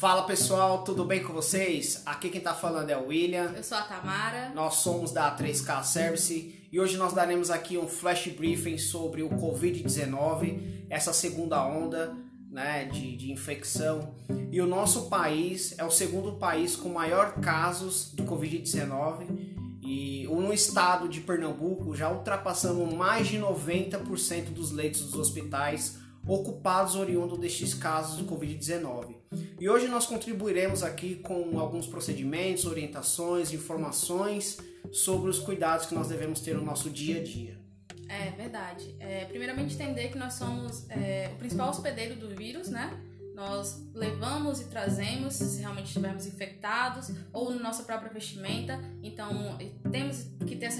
Fala pessoal, tudo bem com vocês? Aqui quem tá falando é o William. Eu sou a Tamara. Nós somos da 3K Service e hoje nós daremos aqui um flash briefing sobre o Covid-19, essa segunda onda né, de, de infecção. E o nosso país é o segundo país com maior casos de Covid-19 e no estado de Pernambuco já ultrapassamos mais de 90% dos leitos dos hospitais ocupados oriundo destes casos de Covid-19. E hoje nós contribuiremos aqui com alguns procedimentos, orientações, informações sobre os cuidados que nós devemos ter no nosso dia a dia. É verdade. É, primeiramente entender que nós somos é, o principal hospedeiro do vírus, né? nós levamos e trazemos se realmente estivermos infectados ou na nossa própria vestimenta. Então,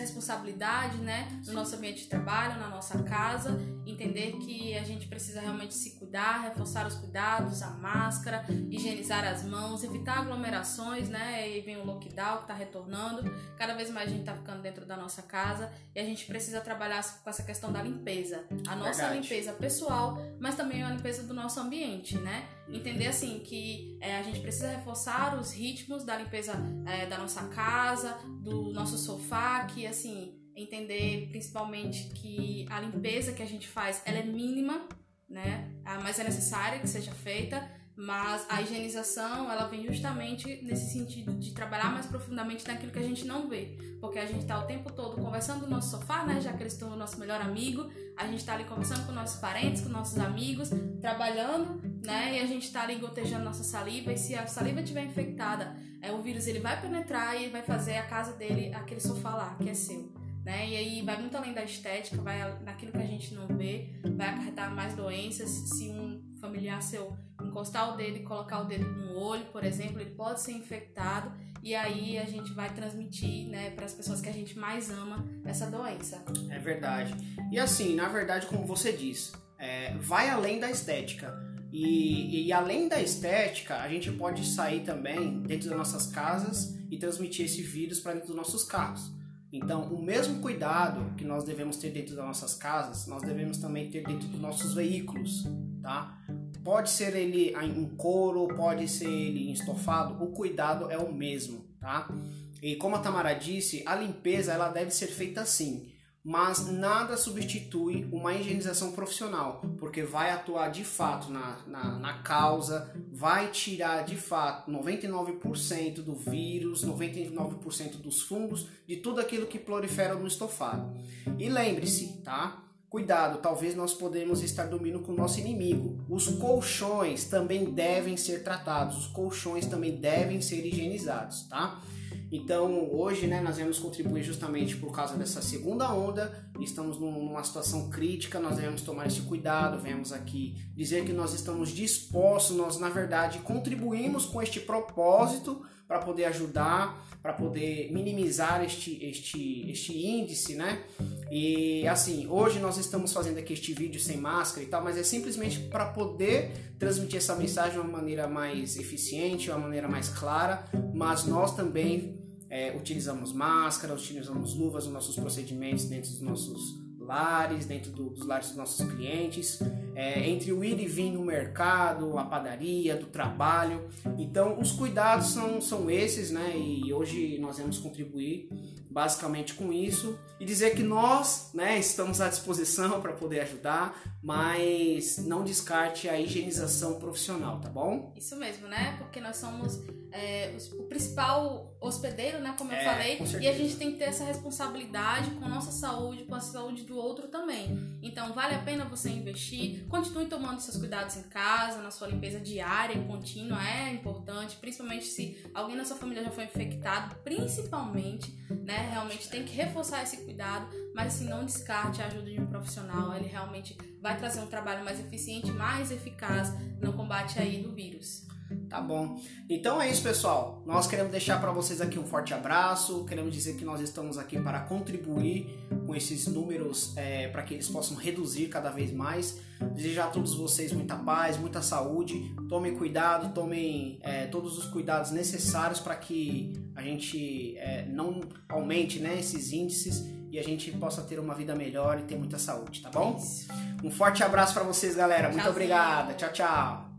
responsabilidade, né, no nosso ambiente de trabalho, na nossa casa, entender que a gente precisa realmente se cuidar, reforçar os cuidados, a máscara, higienizar as mãos, evitar aglomerações, né? E vem o lockdown que está retornando. Cada vez mais a gente está ficando dentro da nossa casa e a gente precisa trabalhar com essa questão da limpeza. A nossa Verdade. limpeza pessoal, mas também a limpeza do nosso ambiente, né? Entender assim que é, a gente precisa reforçar os ritmos da limpeza é, da nossa casa, do nosso sofá, que assim entender principalmente que a limpeza que a gente faz ela é mínima, né? Mas é necessária que seja feita mas a higienização, ela vem justamente nesse sentido de trabalhar mais profundamente naquilo que a gente não vê. Porque a gente está o tempo todo conversando no nosso sofá, né? Já que eles estão o nosso melhor amigo. A gente está ali conversando com nossos parentes, com nossos amigos, trabalhando, né? E a gente está ali gotejando nossa saliva. E se a saliva estiver infectada, é, o vírus ele vai penetrar e vai fazer a casa dele, aquele sofá lá, que é seu. Né? E aí vai muito além da estética, vai naquilo que a gente não vê, vai acarretar mais doenças. Se um familiar seu encostar o dedo e colocar o dedo no olho, por exemplo, ele pode ser infectado e aí a gente vai transmitir, né, para as pessoas que a gente mais ama essa doença. É verdade. E assim, na verdade, como você disse, é, vai além da estética. E, e, além da estética, a gente pode sair também dentro das nossas casas e transmitir esse vírus para dentro dos nossos carros. Então, o mesmo cuidado que nós devemos ter dentro das nossas casas, nós devemos também ter dentro dos nossos veículos, tá? Pode ser ele em couro, pode ser ele estofado, o cuidado é o mesmo, tá? E como a Tamara disse, a limpeza ela deve ser feita assim, mas nada substitui uma higienização profissional, porque vai atuar de fato na, na, na causa, vai tirar de fato 99% do vírus, 99% dos fungos, de tudo aquilo que prolifera no estofado. E lembre-se, tá? Cuidado, talvez nós podemos estar dormindo com o nosso inimigo. Os colchões também devem ser tratados, os colchões também devem ser higienizados, tá? Então, hoje, né, nós vamos contribuir justamente por causa dessa segunda onda. Estamos numa situação crítica, nós devemos tomar esse cuidado. Vemos aqui dizer que nós estamos dispostos, nós, na verdade, contribuímos com este propósito para poder ajudar, para poder minimizar este, este, este índice, né? E assim, hoje nós estamos fazendo aqui este vídeo sem máscara e tal, mas é simplesmente para poder transmitir essa mensagem de uma maneira mais eficiente, de uma maneira mais clara, mas nós também é, utilizamos máscara, utilizamos luvas nos nossos procedimentos dentro dos nossos lares, dentro do, dos lares dos nossos clientes, é, entre o ir e vir no mercado, a padaria, do trabalho. Então, os cuidados são, são esses, né? E hoje nós vamos contribuir basicamente com isso e dizer que nós, né, estamos à disposição para poder ajudar, mas não descarte a higienização profissional, tá bom? Isso mesmo, né? Porque nós somos é, o principal hospedeiro, né? Como eu é, falei, e a gente tem que ter essa responsabilidade com a nossa saúde, com a saúde do outro também. Então, vale a pena você investir. Continue tomando seus cuidados em casa, na sua limpeza diária e contínua, é importante, principalmente se alguém na sua família já foi infectado, principalmente, né? Realmente tem que reforçar esse cuidado, mas assim, não descarte a ajuda de um profissional, ele realmente vai trazer um trabalho mais eficiente, mais eficaz no combate aí do vírus. Tá bom. Então é isso, pessoal. Nós queremos deixar para vocês aqui um forte abraço. Queremos dizer que nós estamos aqui para contribuir com esses números é, para que eles possam reduzir cada vez mais. Desejar a todos vocês muita paz, muita saúde. Tomem cuidado, tomem é, todos os cuidados necessários para que a gente é, não aumente né, esses índices e a gente possa ter uma vida melhor e ter muita saúde, tá bom? Um forte abraço para vocês, galera. Muito obrigada. Tchau, tchau.